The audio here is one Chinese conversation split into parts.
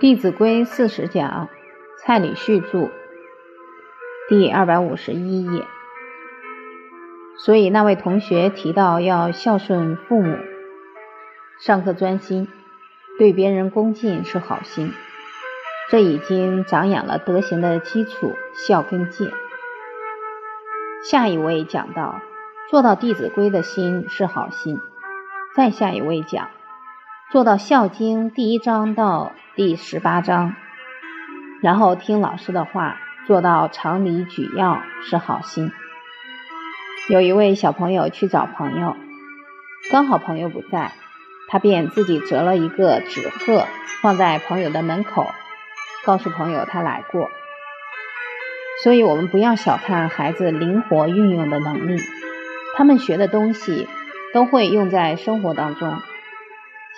《弟子规》四十讲，蔡礼旭著，第二百五十一页。所以那位同学提到要孝顺父母，上课专心，对别人恭敬是好心，这已经长养了德行的基础，孝跟戒。下一位讲到做到《弟子规》的心是好心，再下一位讲做到《孝经》第一章到。第十八章，然后听老师的话，做到常理举要是好心。有一位小朋友去找朋友，刚好朋友不在，他便自己折了一个纸鹤放在朋友的门口，告诉朋友他来过。所以，我们不要小看孩子灵活运用的能力，他们学的东西都会用在生活当中。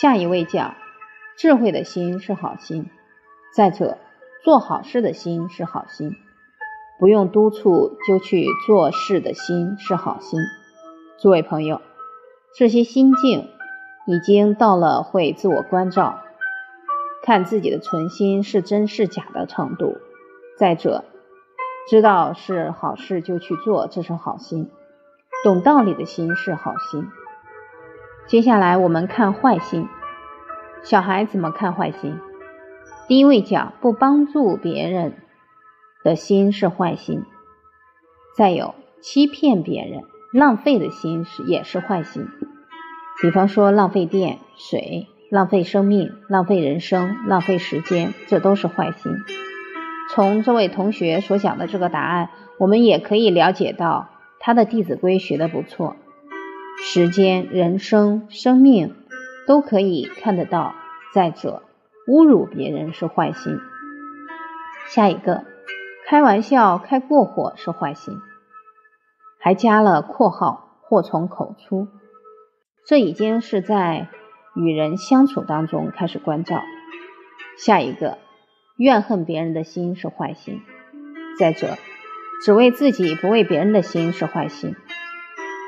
下一位讲。智慧的心是好心，再者，做好事的心是好心，不用督促就去做事的心是好心。诸位朋友，这些心境已经到了会自我关照、看自己的存心是真是假的程度。再者，知道是好事就去做，这是好心；懂道理的心是好心。接下来我们看坏心。小孩怎么看坏心？第一位讲不帮助别人的心是坏心，再有欺骗别人、浪费的心是也是坏心。比方说浪费电、水、浪费生命、浪费人生、浪费时间，这都是坏心。从这位同学所讲的这个答案，我们也可以了解到他的《弟子规》学的不错，时间、人生、生命。都可以看得到。再者，侮辱别人是坏心。下一个，开玩笑开过火是坏心，还加了括号，祸从口出。这已经是在与人相处当中开始关照。下一个，怨恨别人的心是坏心。再者，只为自己不为别人的心是坏心。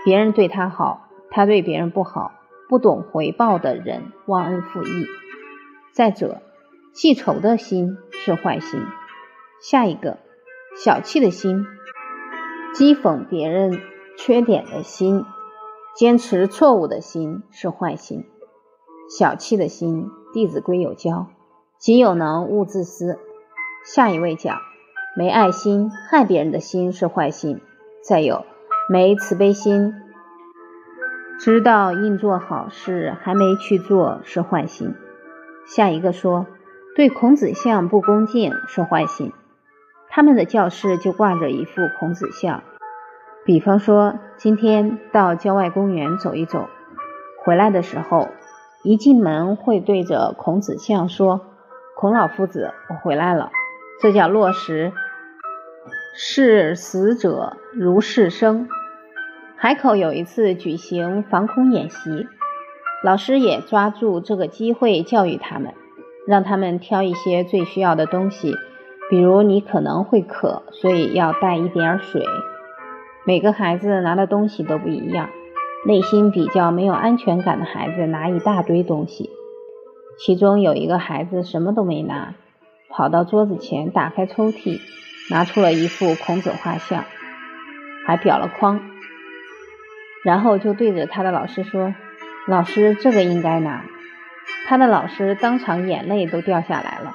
别人对他好，他对别人不好。不懂回报的人忘恩负义。再者，记仇的心是坏心。下一个，小气的心，讥讽别人缺点的心，坚持错误的心是坏心。小气的心，《弟子规》有教：己有能，勿自私。下一位讲，没爱心，害别人的心是坏心。再有，没慈悲心。知道应做好事还没去做是坏心。下一个说对孔子像不恭敬是坏心。他们的教室就挂着一副孔子像。比方说今天到郊外公园走一走，回来的时候一进门会对着孔子像说：“孔老夫子，我回来了。”这叫落实视死者如是生。海口有一次举行防空演习，老师也抓住这个机会教育他们，让他们挑一些最需要的东西，比如你可能会渴，所以要带一点水。每个孩子拿的东西都不一样，内心比较没有安全感的孩子拿一大堆东西，其中有一个孩子什么都没拿，跑到桌子前打开抽屉，拿出了一幅孔子画像，还裱了框。然后就对着他的老师说：“老师，这个应该拿。”他的老师当场眼泪都掉下来了。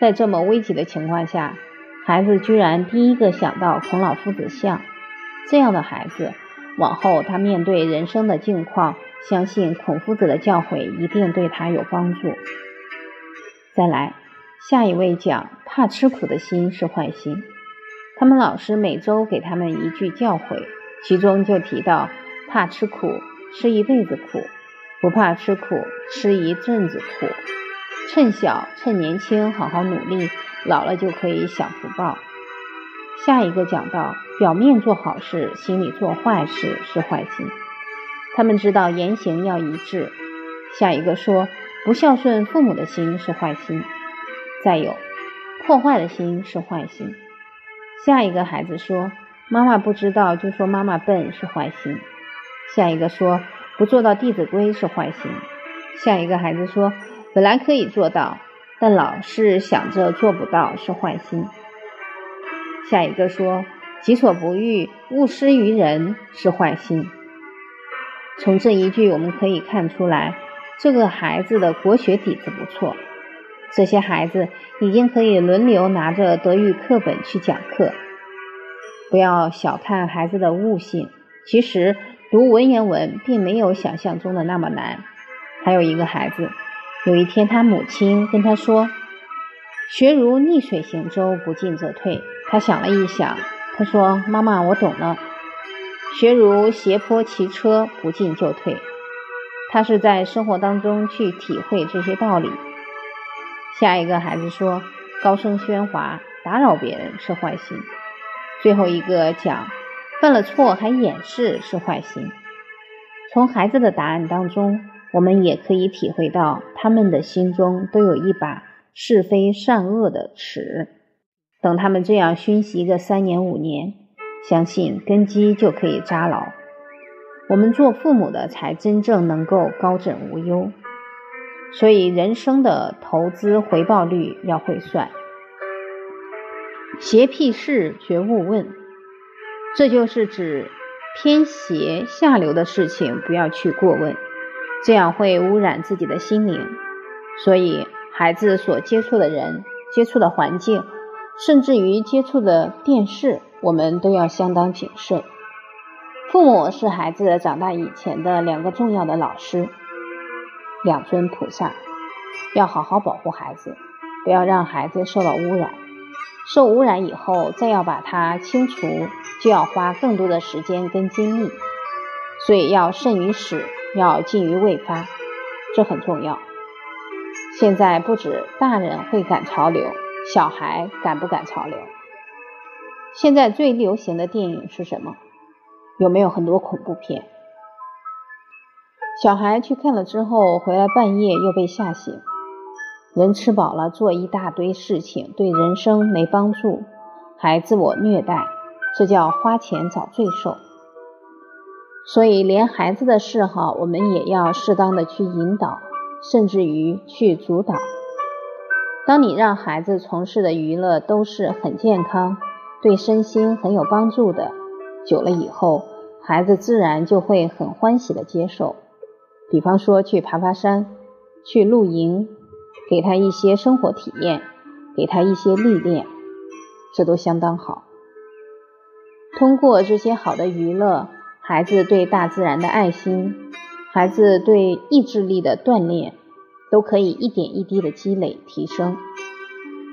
在这么危急的情况下，孩子居然第一个想到孔老夫子像。这样的孩子，往后他面对人生的境况，相信孔夫子的教诲一定对他有帮助。再来，下一位讲怕吃苦的心是坏心。他们老师每周给他们一句教诲。其中就提到，怕吃苦，吃一辈子苦；不怕吃苦，吃一阵子苦。趁小，趁年轻，好好努力，老了就可以享福报。下一个讲到，表面做好事，心里做坏事是坏心。他们知道言行要一致。下一个说，不孝顺父母的心是坏心。再有，破坏的心是坏心。下一个孩子说。妈妈不知道就说妈妈笨是坏心。下一个说不做到《弟子规》是坏心。下一个孩子说本来可以做到，但老是想着做不到是坏心。下一个说“己所不欲，勿施于人”是坏心。从这一句我们可以看出来，这个孩子的国学底子不错。这些孩子已经可以轮流拿着德育课本去讲课。不要小看孩子的悟性，其实读文言文并没有想象中的那么难。还有一个孩子，有一天他母亲跟他说：“学如逆水行舟，不进则退。”他想了一想，他说：“妈妈，我懂了。学如斜坡骑车，不进就退。”他是在生活当中去体会这些道理。下一个孩子说：“高声喧哗，打扰别人是坏心。”最后一个讲：“犯了错还掩饰是坏心。”从孩子的答案当中。我们也可以体会到，他们的心中都有一把是非善恶的尺。等他们这样熏习个三年五年，相信根基就可以扎牢。我们做父母的才真正能够高枕无忧。所以，人生的投资回报率要会算。邪僻事绝勿问，这就是指偏邪下流的事情不要去过问。这样会污染自己的心灵，所以孩子所接触的人、接触的环境，甚至于接触的电视，我们都要相当谨慎。父母是孩子长大以前的两个重要的老师，两尊菩萨，要好好保护孩子，不要让孩子受到污染。受污染以后，再要把它清除，就要花更多的时间跟精力，所以要慎于始。要禁于未发，这很重要。现在不止大人会赶潮流，小孩赶不赶潮流？现在最流行的电影是什么？有没有很多恐怖片？小孩去看了之后，回来半夜又被吓醒。人吃饱了做一大堆事情，对人生没帮助，还自我虐待，这叫花钱找罪受。所以，连孩子的嗜好，我们也要适当的去引导，甚至于去主导。当你让孩子从事的娱乐都是很健康、对身心很有帮助的，久了以后，孩子自然就会很欢喜的接受。比方说，去爬爬山、去露营，给他一些生活体验，给他一些历练，这都相当好。通过这些好的娱乐。孩子对大自然的爱心，孩子对意志力的锻炼，都可以一点一滴的积累提升。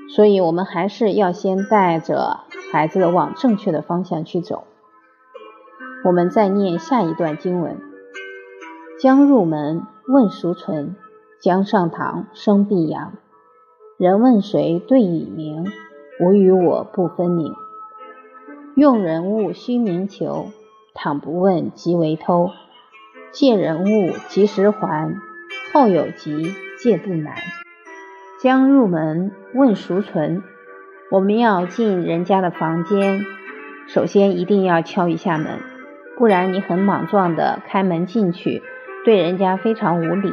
所以，我们还是要先带着孩子往正确的方向去走。我们再念下一段经文：将入门，问孰存？将上堂，生必扬。人问谁，对以明。吾与我不分明。用人物须明求。倘不问，即为偷；借人物，及时还。后有急，借不难。将入门，问孰存？我们要进人家的房间，首先一定要敲一下门，不然你很莽撞的开门进去，对人家非常无礼。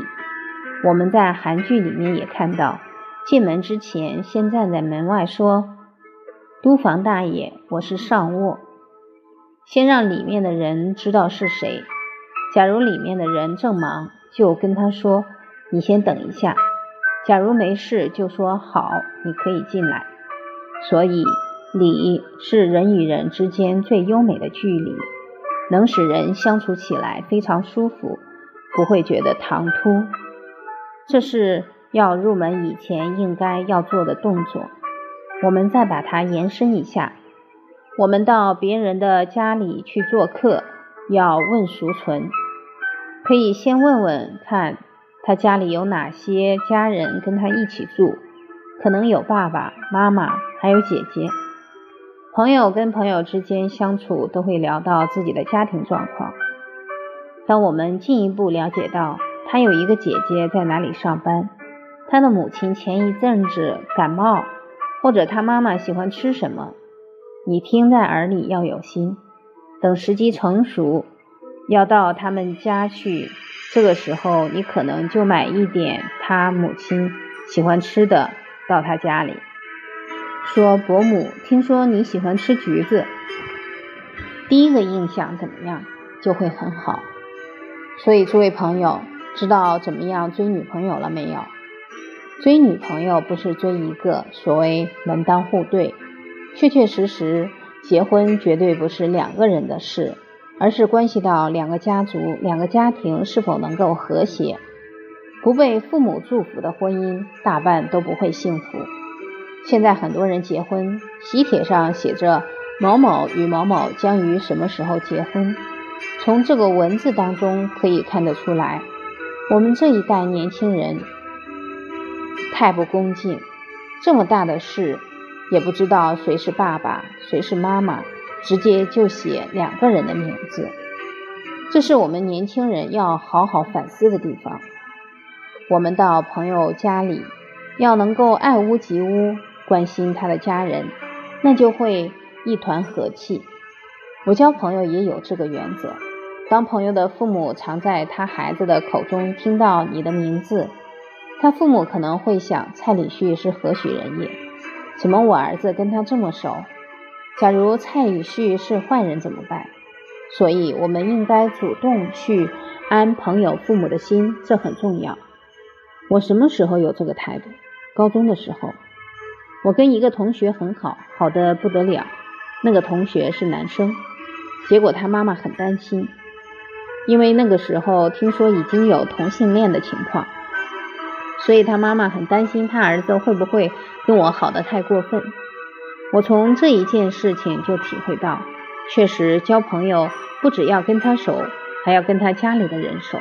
我们在韩剧里面也看到，进门之前先站在门外说：“都房大爷，我是上卧。”先让里面的人知道是谁。假如里面的人正忙，就跟他说：“你先等一下。”假如没事，就说：“好，你可以进来。”所以，礼是人与人之间最优美的距离，能使人相处起来非常舒服，不会觉得唐突。这是要入门以前应该要做的动作。我们再把它延伸一下。我们到别人的家里去做客，要问孰存？可以先问问看他家里有哪些家人跟他一起住，可能有爸爸妈妈，还有姐姐。朋友跟朋友之间相处都会聊到自己的家庭状况。当我们进一步了解到他有一个姐姐在哪里上班，他的母亲前一阵子感冒，或者他妈妈喜欢吃什么。你听在耳里要有心，等时机成熟，要到他们家去。这个时候，你可能就买一点他母亲喜欢吃的，到他家里，说：“伯母，听说你喜欢吃橘子。”第一个印象怎么样，就会很好。所以，诸位朋友，知道怎么样追女朋友了没有？追女朋友不是追一个所谓门当户对，确确实实，结婚绝对不是两个人的事，而是关系到两个家族、两个家庭是否能够和谐。不被父母祝福的婚姻，大半都不会幸福。现在很多人结婚，喜帖上写着某某与某某将于什么时候结婚，从这个文字当中可以看得出来，我们这一代年轻人。太不恭敬，这么大的事也不知道谁是爸爸，谁是妈妈，直接就写两个人的名字，这是我们年轻人要好好反思的地方。我们到朋友家里，要能够爱屋及乌，关心他的家人，那就会一团和气。我交朋友也有这个原则，当朋友的父母常在他孩子的口中听到你的名字。他父母可能会想，蔡礼旭是何许人也？怎么我儿子跟他这么熟？假如蔡礼旭是坏人怎么办？所以，我们应该主动去安朋友父母的心，这很重要。我什么时候有这个态度？高中的时候，我跟一个同学很好，好的不得了。那个同学是男生，结果他妈妈很担心，因为那个时候听说已经有同性恋的情况。所以他妈妈很担心他儿子会不会跟我好的太过分。我从这一件事情就体会到，确实交朋友不只要跟他熟，还要跟他家里的人熟。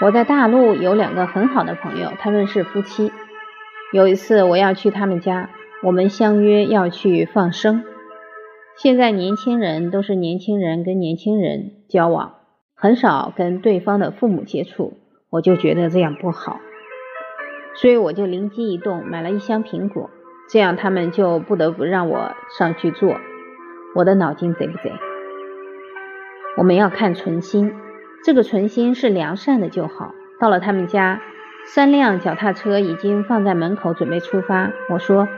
我在大陆有两个很好的朋友，他们是夫妻。有一次我要去他们家，我们相约要去放生。现在年轻人都是年轻人跟年轻人交往，很少跟对方的父母接触，我就觉得这样不好。所以我就灵机一动，买了一箱苹果，这样他们就不得不让我上去做。我的脑筋贼不贼？我们要看存心，这个存心是良善的就好。到了他们家，三辆脚踏车已经放在门口，准备出发。我说：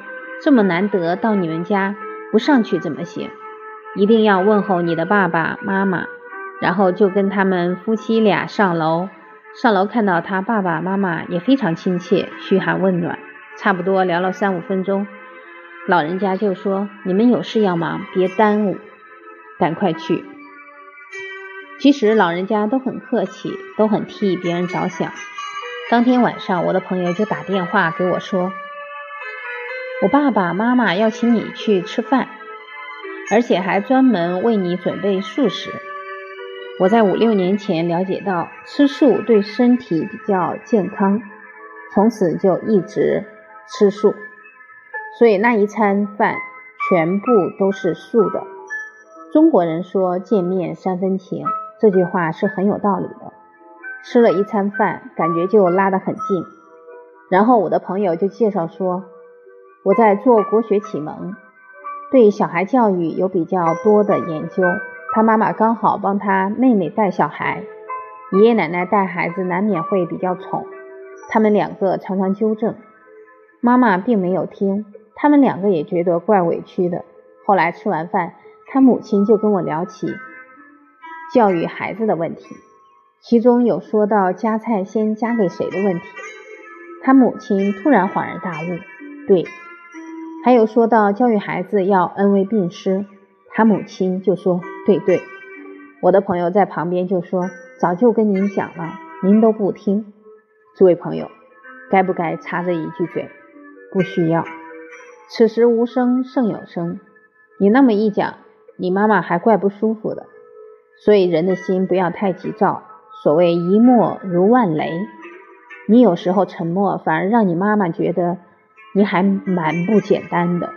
这么难得到你们家，不上去怎么行？一定要问候你的爸爸妈妈，然后就跟他们夫妻俩上楼。上楼看到他爸爸妈妈也非常亲切，嘘寒问暖，差不多聊了三五分钟，老人家就说：“你们有事要忙，别耽误，赶快去。”其实老人家都很客气，都很替别人着想。当天晚上，我的朋友就打电话给我说：“我爸爸妈妈要请你去吃饭，而且还专门为你准备素食。”我在五六年前了解到吃素对身体比较健康，从此就一直吃素，所以那一餐饭全部都是素的。中国人说见面三分情，这句话是很有道理的。吃了一餐饭，感觉就拉得很近。然后我的朋友就介绍说，我在做国学启蒙，对小孩教育有比较多的研究。他妈妈刚好帮他妹妹带小孩，爷爷奶奶带孩子难免会比较宠，他们两个常常纠正，妈妈并没有听，他们两个也觉得怪委屈的。后来吃完饭，他母亲就跟我聊起教育孩子的问题，其中有说到夹菜先夹给谁的问题，他母亲突然恍然大悟，对，还有说到教育孩子要恩威并施。他母亲就说：“对对。”我的朋友在旁边就说：“早就跟您讲了，您都不听。”诸位朋友，该不该插这一句嘴？不需要。此时无声胜有声。你那么一讲，你妈妈还怪不舒服的。所以人的心不要太急躁。所谓一默如万雷，你有时候沉默，反而让你妈妈觉得你还蛮不简单的。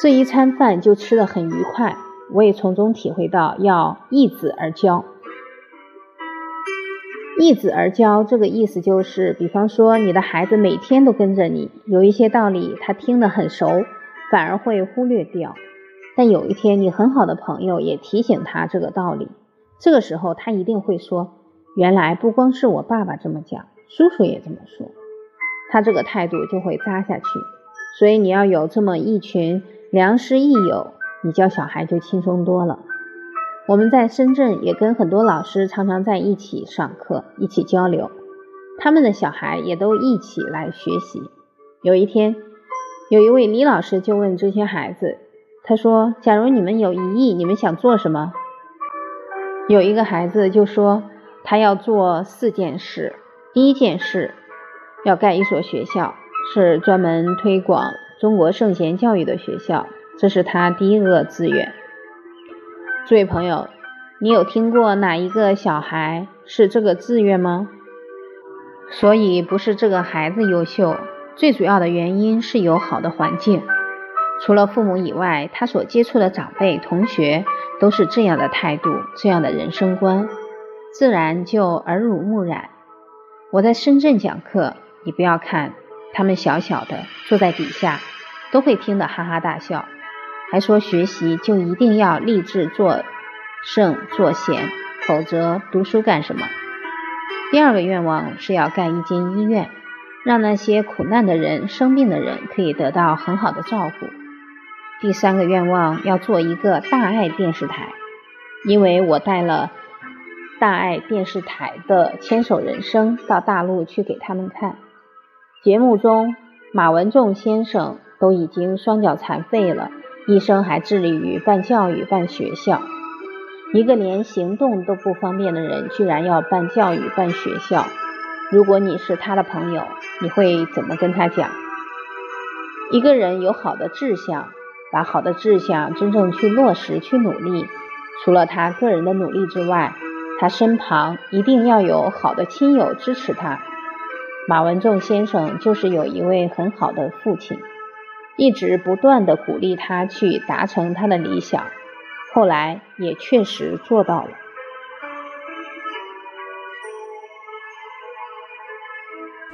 这一餐饭就吃得很愉快，我也从中体会到要易子而教。易子而教这个意思就是，比方说你的孩子每天都跟着你，有一些道理他听得很熟，反而会忽略掉。但有一天你很好的朋友也提醒他这个道理，这个时候他一定会说：原来不光是我爸爸这么讲，叔叔也这么说。他这个态度就会扎下去。所以你要有这么一群良师益友，你教小孩就轻松多了。我们在深圳也跟很多老师常常在一起上课，一起交流，他们的小孩也都一起来学习。有一天，有一位李老师就问这些孩子，他说：“假如你们有一亿，你们想做什么？”有一个孩子就说，他要做四件事。第一件事，要盖一所学校，是专门推广中国圣贤教育的学校，这是他第一个志愿。这位朋友，你有听过哪一个小孩是这个志愿吗？所以不是这个孩子优秀，最主要的原因是有好的环境。除了父母以外，他所接触的长辈、同学都是这样的态度、这样的人生观，自然就耳濡目染。我在深圳讲课，你不要看他们小小的坐在底下，都会听得哈哈大笑。还说学习就一定要立志做圣做贤，否则读书干什么？第二个愿望是要盖一间医院，让那些苦难的人、生病的人可以得到很好的照顾。第三个愿望要做一个大爱电视台，因为我带了大爱电视台的《牵手人生》到大陆去给他们看，节目中马文仲先生都已经双脚残废了。一生还致力于办教育、办学校。一个连行动都不方便的人，居然要办教育、办学校。如果你是他的朋友，你会怎么跟他讲？一个人有好的志向，把好的志向真正去落实、去努力，除了他个人的努力之外，他身旁一定要有好的亲友支持他。马文仲先生就是有一位很好的父亲。一直不断的鼓励他去达成他的理想，后来也确实做到了。